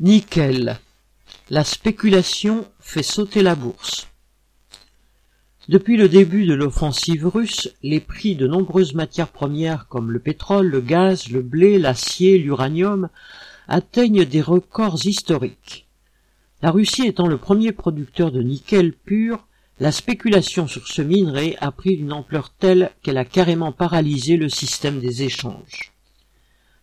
Nickel. La spéculation fait sauter la bourse. Depuis le début de l'offensive russe, les prix de nombreuses matières premières comme le pétrole, le gaz, le blé, l'acier, l'uranium atteignent des records historiques. La Russie étant le premier producteur de nickel pur, la spéculation sur ce minerai a pris une ampleur telle qu'elle a carrément paralysé le système des échanges.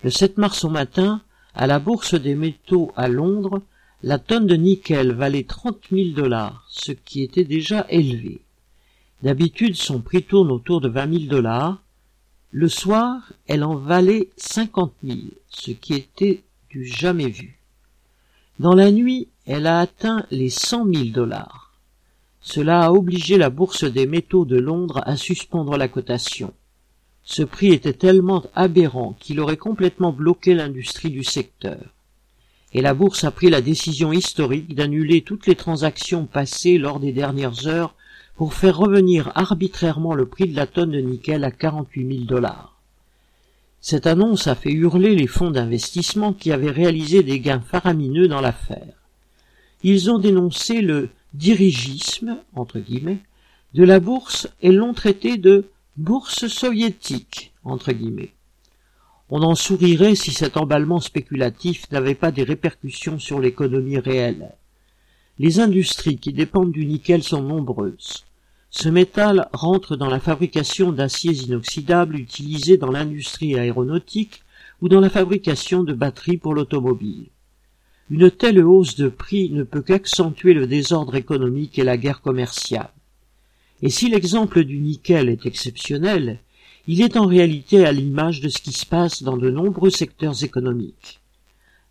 Le 7 mars au matin, à la bourse des métaux à Londres, la tonne de nickel valait 30 000 dollars, ce qui était déjà élevé. D'habitude, son prix tourne autour de 20 000 dollars. Le soir, elle en valait 50 000, ce qui était du jamais vu. Dans la nuit, elle a atteint les 100 000 dollars. Cela a obligé la bourse des métaux de Londres à suspendre la cotation. Ce prix était tellement aberrant qu'il aurait complètement bloqué l'industrie du secteur. Et la bourse a pris la décision historique d'annuler toutes les transactions passées lors des dernières heures pour faire revenir arbitrairement le prix de la tonne de nickel à 48 000 dollars. Cette annonce a fait hurler les fonds d'investissement qui avaient réalisé des gains faramineux dans l'affaire. Ils ont dénoncé le dirigisme, entre guillemets, de la bourse et l'ont traité de bourse soviétique, entre guillemets. On en sourirait si cet emballement spéculatif n'avait pas des répercussions sur l'économie réelle. Les industries qui dépendent du nickel sont nombreuses. Ce métal rentre dans la fabrication d'aciers inoxydables utilisés dans l'industrie aéronautique ou dans la fabrication de batteries pour l'automobile. Une telle hausse de prix ne peut qu'accentuer le désordre économique et la guerre commerciale. Et si l'exemple du nickel est exceptionnel, il est en réalité à l'image de ce qui se passe dans de nombreux secteurs économiques.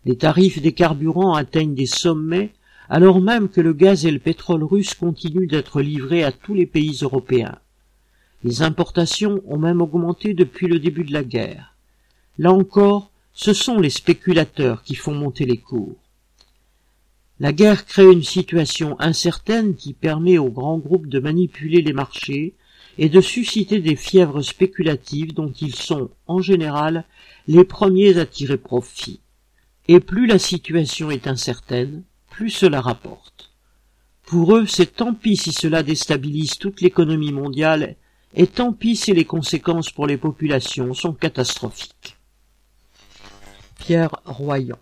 Les tarifs des carburants atteignent des sommets alors même que le gaz et le pétrole russe continuent d'être livrés à tous les pays européens. Les importations ont même augmenté depuis le début de la guerre. Là encore, ce sont les spéculateurs qui font monter les cours. La guerre crée une situation incertaine qui permet aux grands groupes de manipuler les marchés et de susciter des fièvres spéculatives dont ils sont, en général, les premiers à tirer profit. Et plus la situation est incertaine, plus cela rapporte. Pour eux, c'est tant pis si cela déstabilise toute l'économie mondiale, et tant pis si les conséquences pour les populations sont catastrophiques. Pierre Royan